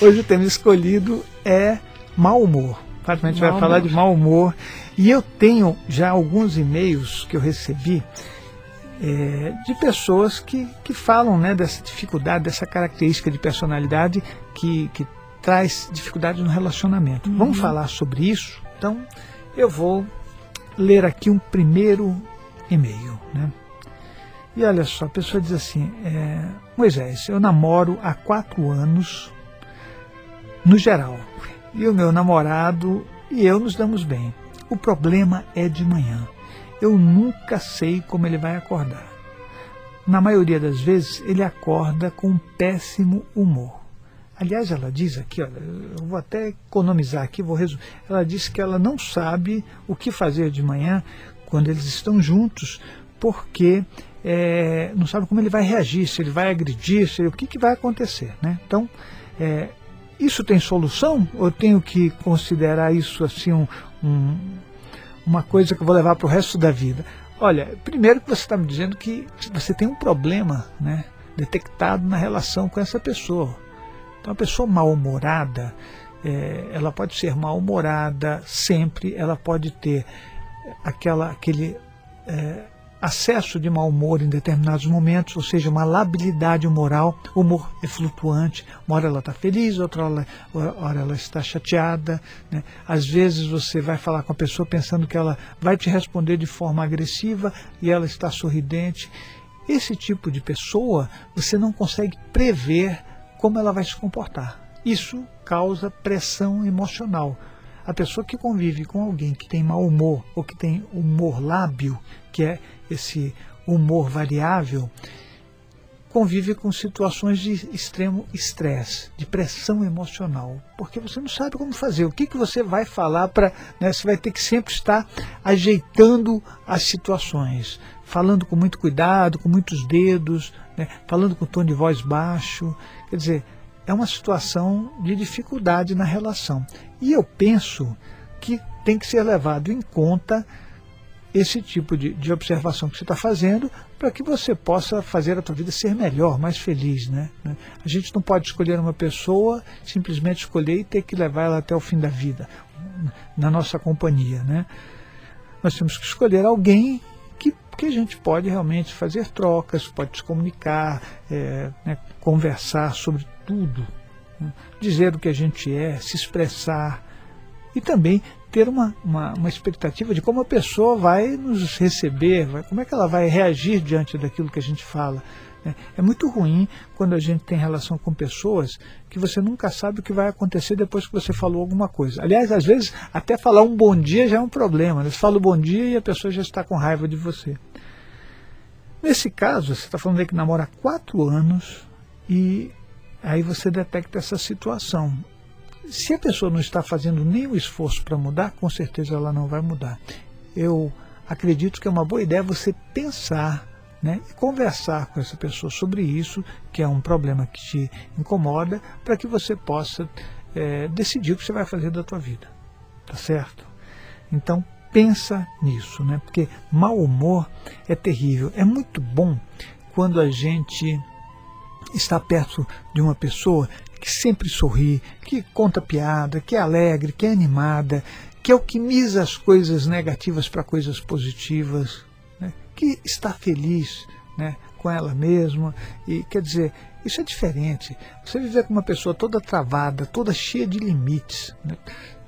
Hoje o tema escolhido é mau humor. A gente vai falar de mau humor. E eu tenho já alguns e-mails que eu recebi é, de pessoas que, que falam né, dessa dificuldade, dessa característica de personalidade que, que traz dificuldade no relacionamento. Uhum. Vamos falar sobre isso? Então, eu vou ler aqui um primeiro e-mail. Né? E olha só, a pessoa diz assim: é, Moisés, eu namoro há quatro anos, no geral, e o meu namorado e eu nos damos bem. O problema é de manhã. Eu nunca sei como ele vai acordar. Na maioria das vezes, ele acorda com um péssimo humor. Aliás, ela diz aqui, olha, eu vou até economizar aqui, vou resumir. Ela diz que ela não sabe o que fazer de manhã quando eles estão juntos, porque é, não sabe como ele vai reagir, se ele vai agredir, se, o que, que vai acontecer. Né? Então, é, isso tem solução? Ou tenho que considerar isso assim um, um, uma coisa que eu vou levar para o resto da vida? Olha, primeiro que você está me dizendo que você tem um problema né, detectado na relação com essa pessoa. Então, a pessoa mal-humorada, é, ela pode ser mal-humorada sempre, ela pode ter aquela, aquele é, acesso de mau humor em determinados momentos, ou seja, uma labilidade moral. Humor é flutuante, uma hora ela está feliz, outra hora, hora ela está chateada. Né? Às vezes você vai falar com a pessoa pensando que ela vai te responder de forma agressiva e ela está sorridente. Esse tipo de pessoa você não consegue prever como ela vai se comportar. Isso causa pressão emocional. A pessoa que convive com alguém que tem mau humor ou que tem humor lábio, que é esse humor variável, convive com situações de extremo estresse, de pressão emocional, porque você não sabe como fazer. O que, que você vai falar para. Né, você vai ter que sempre estar ajeitando as situações, falando com muito cuidado, com muitos dedos, né, falando com tom de voz baixo. Quer dizer, é uma situação de dificuldade na relação. E eu penso que tem que ser levado em conta esse tipo de, de observação que você está fazendo para que você possa fazer a tua vida ser melhor, mais feliz. Né? A gente não pode escolher uma pessoa, simplesmente escolher e ter que levar ela até o fim da vida, na nossa companhia. Né? Nós temos que escolher alguém que, que a gente pode realmente fazer trocas, pode se comunicar, é, né, conversar sobre tudo? Dizer o que a gente é, se expressar e também ter uma, uma, uma, expectativa de como a pessoa vai nos receber, vai, como é que ela vai reagir diante daquilo que a gente fala. Né? É muito ruim quando a gente tem relação com pessoas que você nunca sabe o que vai acontecer depois que você falou alguma coisa. Aliás, às vezes, até falar um bom dia já é um problema. Né? Você fala bom dia e a pessoa já está com raiva de você. Nesse caso, você está falando aí que namora há quatro anos e aí você detecta essa situação. Se a pessoa não está fazendo nenhum esforço para mudar, com certeza ela não vai mudar. Eu acredito que é uma boa ideia você pensar né, e conversar com essa pessoa sobre isso, que é um problema que te incomoda, para que você possa é, decidir o que você vai fazer da tua vida. Tá certo? Então, pensa nisso, né? Porque mau humor é terrível. É muito bom quando a gente está perto de uma pessoa que sempre sorri, que conta piada, que é alegre, que é animada, que alquimiza as coisas negativas para coisas positivas, né? que está feliz né, com ela mesma. E quer dizer, isso é diferente. Você viver com uma pessoa toda travada, toda cheia de limites, né,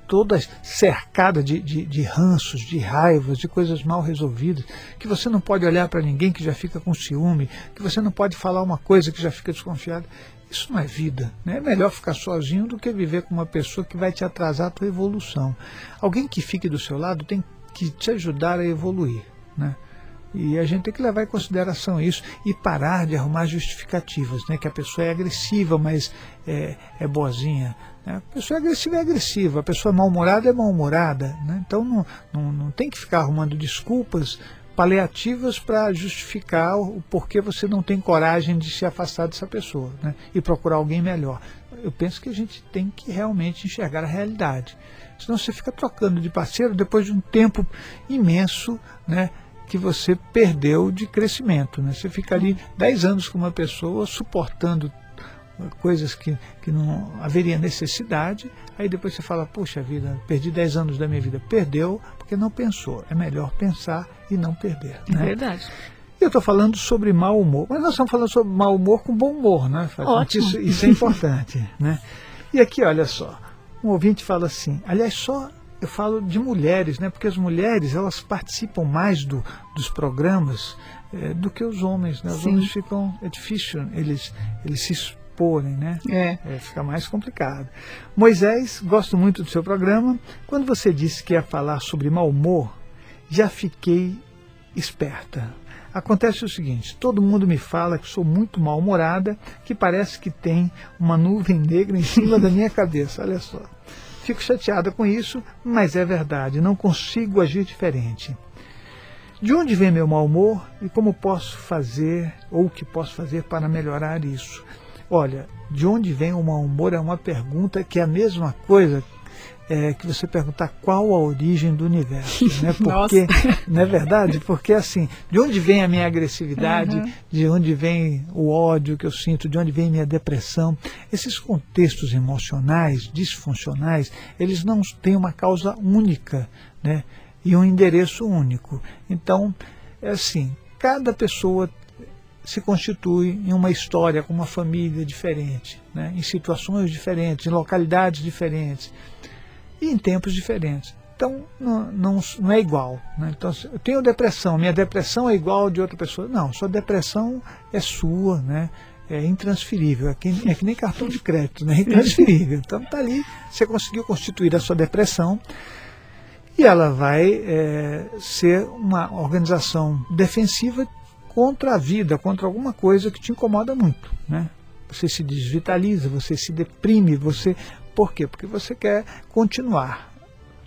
toda cercada de, de, de, ranços, de raivas, de coisas mal resolvidas, que você não pode olhar para ninguém que já fica com ciúme, que você não pode falar uma coisa que já fica desconfiado. Isso não é vida. Né? É melhor ficar sozinho do que viver com uma pessoa que vai te atrasar a tua evolução. Alguém que fique do seu lado tem que te ajudar a evoluir. Né? E a gente tem que levar em consideração isso e parar de arrumar justificativas, né? que a pessoa é agressiva, mas é, é boazinha. Né? A pessoa é agressiva é agressiva, a pessoa mal-humorada é mal-humorada. Né? Então não, não, não tem que ficar arrumando desculpas paliativas para justificar o porquê você não tem coragem de se afastar dessa pessoa né? e procurar alguém melhor. Eu penso que a gente tem que realmente enxergar a realidade. Senão você fica trocando de parceiro depois de um tempo imenso né, que você perdeu de crescimento. Né? Você fica ali 10 anos com uma pessoa suportando coisas que, que não haveria necessidade, aí depois você fala, puxa vida, perdi 10 anos da minha vida. Perdeu porque não pensou. É melhor pensar e não perder. É né? verdade. Eu estou falando sobre mau humor, mas nós estamos falando sobre mau humor com bom humor, né? Ótimo. Isso, isso é importante, né? E aqui, olha só, um ouvinte fala assim, aliás, só eu falo de mulheres, né? Porque as mulheres elas participam mais do, dos programas é, do que os homens, né? Os Sim. homens ficam é difícil eles eles se exporem, né? É. é. Fica mais complicado. Moisés, gosto muito do seu programa. Quando você disse que ia falar sobre mau humor, já fiquei esperta. Acontece o seguinte: todo mundo me fala que sou muito mal-humorada, que parece que tem uma nuvem negra em cima da minha cabeça. Olha só. Fico chateada com isso, mas é verdade, não consigo agir diferente. De onde vem meu mau humor e como posso fazer ou o que posso fazer para melhorar isso? Olha, de onde vem o mau humor é uma pergunta que é a mesma coisa é, que você perguntar qual a origem do universo, né? Porque, não é verdade? Porque assim, de onde vem a minha agressividade, uhum. de onde vem o ódio que eu sinto, de onde vem minha depressão, esses contextos emocionais disfuncionais, eles não têm uma causa única, né? E um endereço único. Então, é assim, cada pessoa se constitui em uma história com uma família diferente, né? em situações diferentes, em localidades diferentes e em tempos diferentes. Então, não, não, não é igual. Né? Então, eu tenho depressão, minha depressão é igual de outra pessoa. Não, sua depressão é sua, né? é intransferível. É que, é que nem cartão de crédito, né? é intransferível. Então, está ali, você conseguiu constituir a sua depressão e ela vai é, ser uma organização defensiva contra a vida, contra alguma coisa que te incomoda muito. Né? Você se desvitaliza, você se deprime, você por quê? Porque você quer continuar.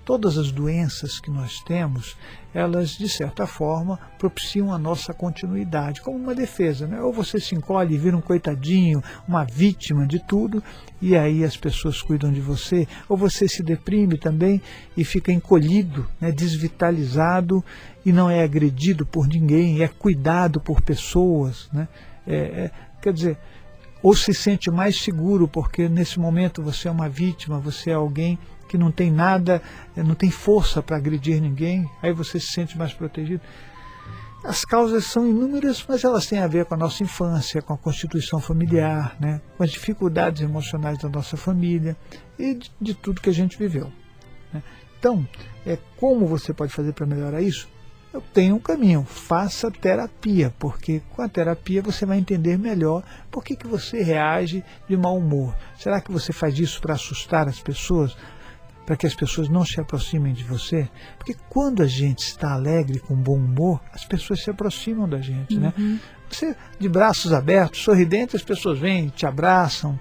Todas as doenças que nós temos, elas, de certa forma, propiciam a nossa continuidade, como uma defesa. Né? Ou você se encolhe e vira um coitadinho, uma vítima de tudo, e aí as pessoas cuidam de você, ou você se deprime também e fica encolhido, né? desvitalizado, e não é agredido por ninguém, é cuidado por pessoas. Né? É, é, quer dizer, ou se sente mais seguro porque nesse momento você é uma vítima, você é alguém que não tem nada, eh, não tem força para agredir ninguém, aí você se sente mais protegido. As causas são inúmeras, mas elas têm a ver com a nossa infância, com a constituição familiar, né? com as dificuldades emocionais da nossa família e de, de tudo que a gente viveu. Né? Então, é, como você pode fazer para melhorar isso? eu tenho um caminho, faça terapia, porque com a terapia você vai entender melhor por que, que você reage de mau humor. Será que você faz isso para assustar as pessoas? Para que as pessoas não se aproximem de você? Porque quando a gente está alegre, com bom humor, as pessoas se aproximam da gente, né? uhum. né? Você, de braços abertos, sorridente, as pessoas vêm, te abraçam.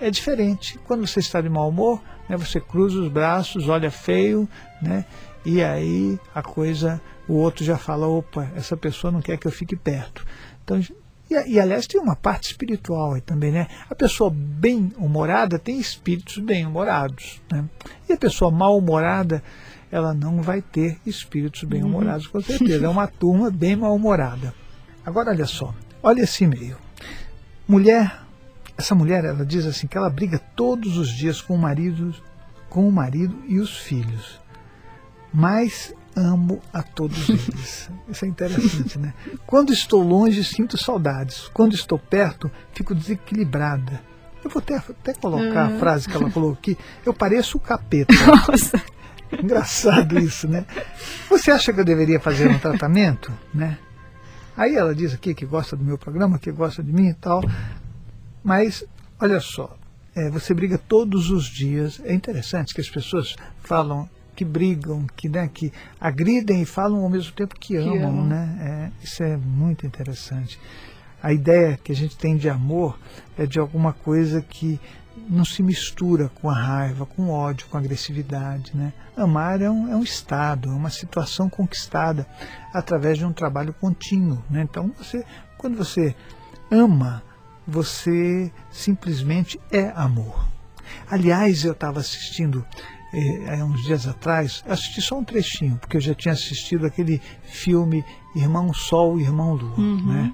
É diferente. Quando você está de mau humor, né, você cruza os braços, olha feio, né? E aí a coisa o outro já fala, opa, essa pessoa não quer que eu fique perto. Então, e, e aliás, tem uma parte espiritual aí também, né? A pessoa bem-humorada tem espíritos bem-humorados. Né? E a pessoa mal-humorada, ela não vai ter espíritos bem-humorados, uhum. com certeza. É uma turma bem mal-humorada. Agora, olha só, olha esse e-mail. Mulher, essa mulher, ela diz assim que ela briga todos os dias com o marido, com o marido e os filhos. Mas amo a todos eles. Isso é interessante, né? Quando estou longe, sinto saudades. Quando estou perto, fico desequilibrada. Eu vou até, até colocar a frase que ela colocou aqui. Eu pareço o capeta. Nossa. Engraçado isso, né? Você acha que eu deveria fazer um tratamento, né? Aí ela diz aqui que gosta do meu programa, que gosta de mim e tal. Mas, olha só, é, você briga todos os dias. É interessante que as pessoas falam que brigam, que, né, que agridem e falam ao mesmo tempo que, que amam. amam. Né? É, isso é muito interessante. A ideia que a gente tem de amor é de alguma coisa que não se mistura com a raiva, com o ódio, com a agressividade. Né? Amar é um, é um estado, é uma situação conquistada através de um trabalho contínuo. Né? Então, você, quando você ama, você simplesmente é amor. Aliás, eu estava assistindo é, uns dias atrás, assisti só um trechinho, porque eu já tinha assistido aquele filme Irmão Sol Irmão Lua. Uhum. Né?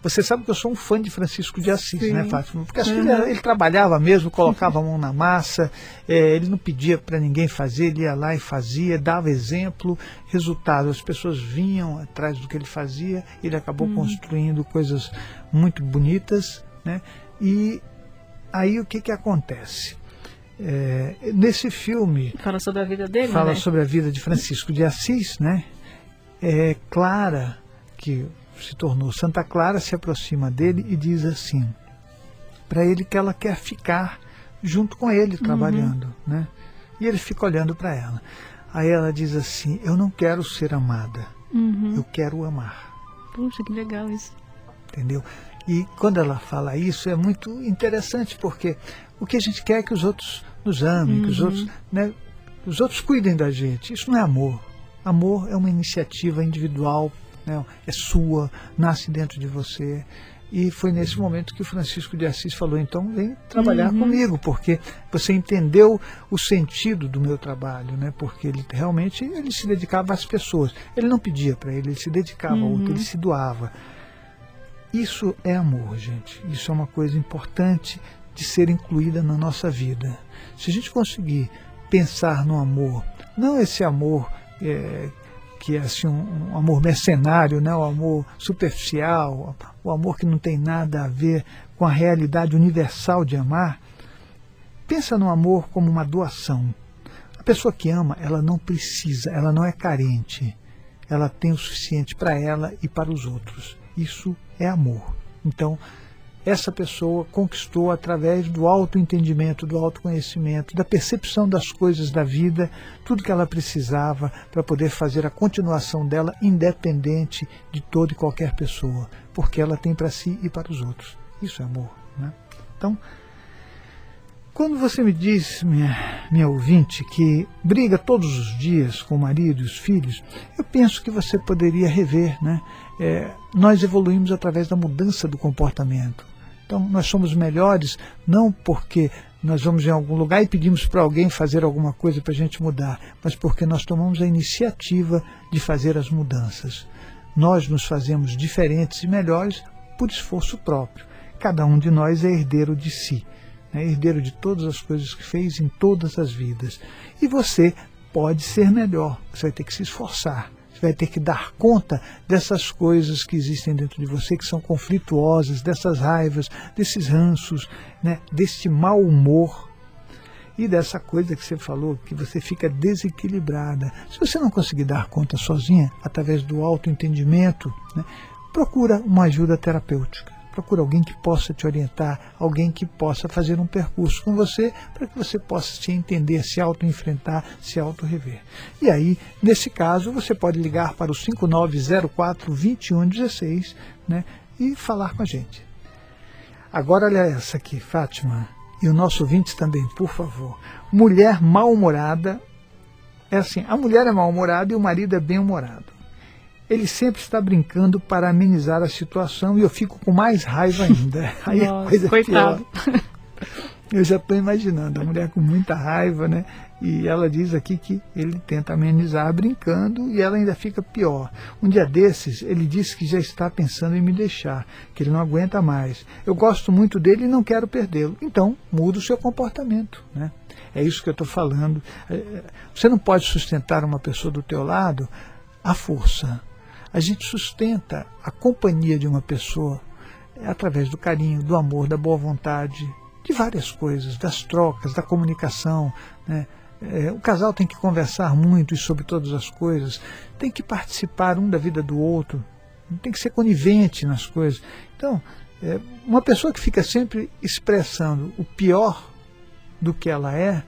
Você sabe que eu sou um fã de Francisco de Assis, Sim. né, Fátima? Porque assim, uhum. ele, ele, trabalhava mesmo, colocava a mão na massa, é, ele não pedia para ninguém fazer, ele ia lá e fazia, dava exemplo, resultado, as pessoas vinham atrás do que ele fazia, ele acabou uhum. construindo coisas muito bonitas, né? E aí o que, que acontece? É, nesse filme. Fala sobre a vida dele, Fala né? sobre a vida de Francisco de Assis, né? É, Clara, que se tornou Santa Clara, se aproxima dele e diz assim para ele que ela quer ficar junto com ele uhum. trabalhando, uhum. né? E ele fica olhando para ela. Aí ela diz assim: Eu não quero ser amada, uhum. eu quero amar. Puxa, que legal isso. Entendeu? E quando ela fala isso é muito interessante porque o que a gente quer é que os outros nos amem, uhum. que os uhum. outros, né, os outros cuidem da gente. Isso não é amor. Amor é uma iniciativa individual, né, é sua, nasce dentro de você. E foi nesse momento que o Francisco de Assis falou: então vem trabalhar uhum. comigo, porque você entendeu o sentido do meu trabalho, né? Porque ele realmente ele se dedicava às pessoas. Ele não pedia para ele, ele se dedicava uhum. ao outro, ele se doava. Isso é amor, gente. Isso é uma coisa importante de ser incluída na nossa vida. Se a gente conseguir pensar no amor, não esse amor é, que é assim, um, um, amor mercenário, né? o amor superficial, o amor que não tem nada a ver com a realidade universal de amar, pensa no amor como uma doação. A pessoa que ama, ela não precisa, ela não é carente. Ela tem o suficiente para ela e para os outros. Isso é amor. Então, essa pessoa conquistou através do autoentendimento, do autoconhecimento, da percepção das coisas da vida, tudo que ela precisava para poder fazer a continuação dela independente de toda e qualquer pessoa, porque ela tem para si e para os outros. Isso é amor. Né? Então, quando você me diz, minha, minha ouvinte, que briga todos os dias com o marido e os filhos, eu penso que você poderia rever. Né? É, nós evoluímos através da mudança do comportamento. Então, nós somos melhores não porque nós vamos em algum lugar e pedimos para alguém fazer alguma coisa para a gente mudar, mas porque nós tomamos a iniciativa de fazer as mudanças. Nós nos fazemos diferentes e melhores por esforço próprio. Cada um de nós é herdeiro de si né, herdeiro de todas as coisas que fez em todas as vidas. E você pode ser melhor, você vai ter que se esforçar. Você vai ter que dar conta dessas coisas que existem dentro de você, que são conflituosas, dessas raivas, desses ranços, né, deste mau humor e dessa coisa que você falou, que você fica desequilibrada. Se você não conseguir dar conta sozinha, através do autoentendimento, né, procura uma ajuda terapêutica procura alguém que possa te orientar, alguém que possa fazer um percurso com você, para que você possa se entender, se auto-enfrentar, se auto-rever. E aí, nesse caso, você pode ligar para o 5904-2116 né, e falar com a gente. Agora, olha essa aqui, Fátima, e o nosso ouvinte também, por favor. Mulher mal-humorada. É assim, a mulher é mal-humorada e o marido é bem-humorado ele sempre está brincando para amenizar a situação e eu fico com mais raiva ainda. Aí Nossa, a coisa coitado. pior. Eu já estou imaginando, a mulher com muita raiva, né? E ela diz aqui que ele tenta amenizar brincando e ela ainda fica pior. Um dia desses, ele disse que já está pensando em me deixar, que ele não aguenta mais. Eu gosto muito dele e não quero perdê-lo. Então, muda o seu comportamento, né? É isso que eu estou falando. É, é, você não pode sustentar uma pessoa do teu lado à força a gente sustenta a companhia de uma pessoa através do carinho, do amor, da boa vontade, de várias coisas, das trocas, da comunicação. Né? É, o casal tem que conversar muito sobre todas as coisas, tem que participar um da vida do outro, tem que ser conivente nas coisas. Então, é, uma pessoa que fica sempre expressando o pior do que ela é,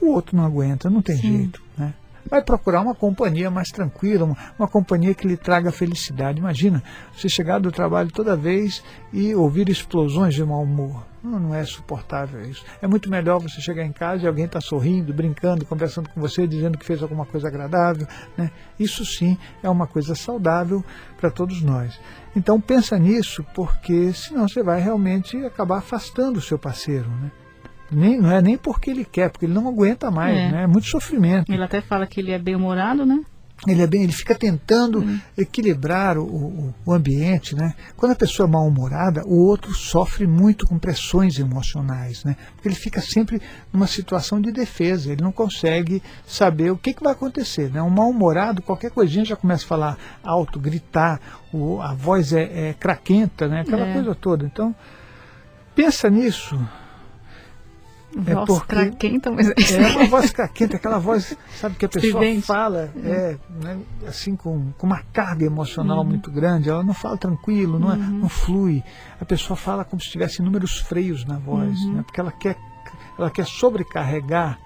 o outro não aguenta, não tem Sim. jeito. Né? Vai procurar uma companhia mais tranquila, uma, uma, companhia que lhe traga felicidade. Imagina, você chegar do trabalho toda vez e ouvir explosões de mau humor. Não, não é suportável isso. É muito melhor você chegar em casa e alguém está sorrindo, brincando, conversando com você, dizendo que fez alguma coisa agradável. Né? Isso sim é uma coisa saudável para todos nós. Então pensa nisso, porque senão você vai realmente acabar afastando o seu parceiro. Né? Nem, não é nem porque ele quer, porque ele não aguenta mais, é. né? É muito sofrimento. Ele até fala que ele é bem-humorado, né? Ele, é bem, ele fica tentando uhum. equilibrar o, o, o, ambiente. Né? Quando a pessoa é mal-humorada, o outro sofre muito com pressões emocionais. Né? Porque ele fica sempre numa situação de defesa, ele não consegue saber o que, que vai acontecer. Né? Um mal-humorado, qualquer coisinha já começa a falar alto, gritar, o, a voz é, é craquenta, né? aquela é. coisa toda. Então, pensa nisso. É voz porque craquenta, mas... É uma voz craquenta, aquela voz, sabe, que a pessoa fala é, né, assim com, com uma carga emocional uhum. muito grande, ela não fala tranquilo, não, é, uhum. não flui. A pessoa fala como se tivesse inúmeros freios na voz, uhum. né, porque ela quer, ela quer sobrecarregar.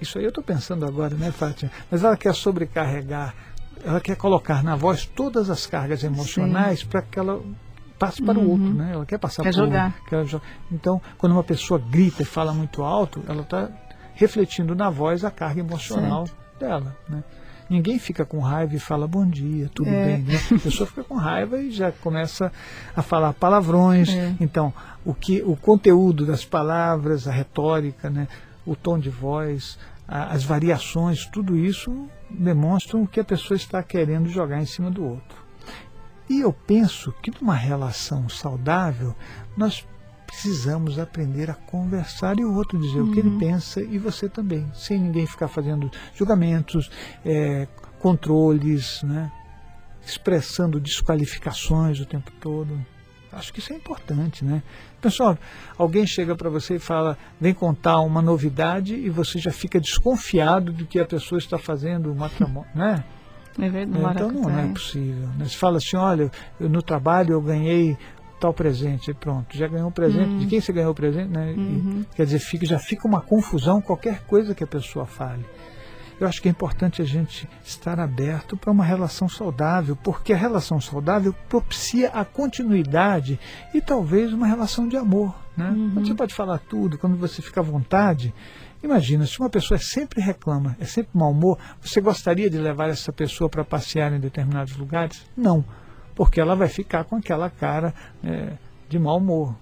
Isso aí eu estou pensando agora, né, Fátima? Mas ela quer sobrecarregar, ela quer colocar na voz todas as cargas emocionais para que ela passe para uhum. o outro, uhum. né? Ela quer passar quer para jogar. o outro. Então, quando uma pessoa grita e fala muito alto, ela está refletindo na voz a carga emocional certo. dela, né? Ninguém fica com raiva e fala bom dia, tudo é. bem. Né? A pessoa fica com raiva e já começa a falar palavrões. É. Então, o que, o conteúdo das palavras, a retórica, né? o tom de voz, a, as variações, tudo isso demonstram o que a pessoa está querendo jogar em cima do outro. E eu penso que numa relação saudável, nós precisamos aprender a conversar e o outro dizer uhum. o que ele uhum. pensa e você também, sem ninguém ficar fazendo julgamentos, é, controles, né? expressando desqualificações o tempo todo. Acho que isso é importante, né? Pessoal, alguém chega para você e fala, vem contar uma novidade e você já fica desconfiado do que a pessoa está fazendo, matrimônio, né? É verdade. Então não, não é possível. Né? Você fala assim, olha, eu, no trabalho eu ganhei tal presente, pronto, já ganhou um presente, de quem você ganhou o presente, né? Uhum. E, quer dizer, fica, já fica uma confusão qualquer coisa que a pessoa fale. Eu acho que é importante a gente estar aberto para uma relação saudável, porque a relação saudável propicia a continuidade e talvez uma relação de amor. Né? Uhum. Você pode falar tudo, quando você fica à vontade, Imagina, se uma pessoa sempre reclama, é sempre mau humor, você gostaria de levar essa pessoa para passear em determinados lugares? Não, porque ela vai ficar com aquela cara é, de mau humor.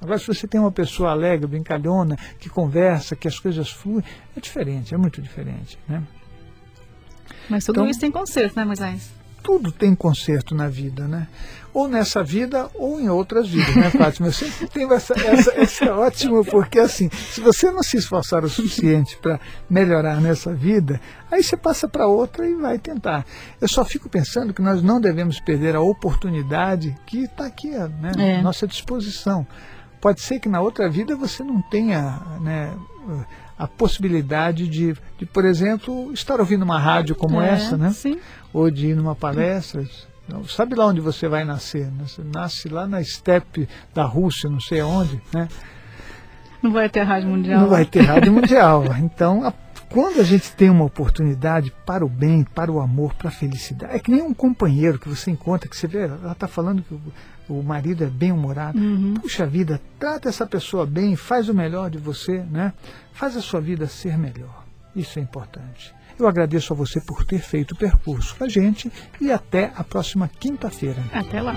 Agora, se você tem uma pessoa alegre, brincalhona, que conversa, que as coisas fluem, é diferente, é muito diferente. Né? Mas tudo então, isso tem conserto, né, Moisés? Tudo tem conserto na vida, né? Ou nessa vida ou em outras vidas, né, Fátima? Eu sempre tenho essa, essa, essa é ótimo, porque assim, se você não se esforçar o suficiente para melhorar nessa vida, aí você passa para outra e vai tentar. Eu só fico pensando que nós não devemos perder a oportunidade que está aqui né, é. à nossa disposição. Pode ser que na outra vida você não tenha né, a possibilidade de, de, por exemplo, estar ouvindo uma rádio como é, essa, né? Sim. Ou de ir numa palestra. Sabe lá onde você vai nascer? Né? Você nasce lá na estepe da Rússia, não sei aonde, né? Não vai ter rádio mundial. Não vai ter rádio mundial. Então, a, quando a gente tem uma oportunidade para o bem, para o amor, para a felicidade, é que nem um companheiro que você encontra, que você vê, ela está falando que o marido é bem humorado. Uhum. Puxa vida, trata essa pessoa bem, faz o melhor de você, né? Faz a sua vida ser melhor. Isso é importante. Eu agradeço a você por ter feito o percurso com a gente e até a próxima quinta-feira. Até lá.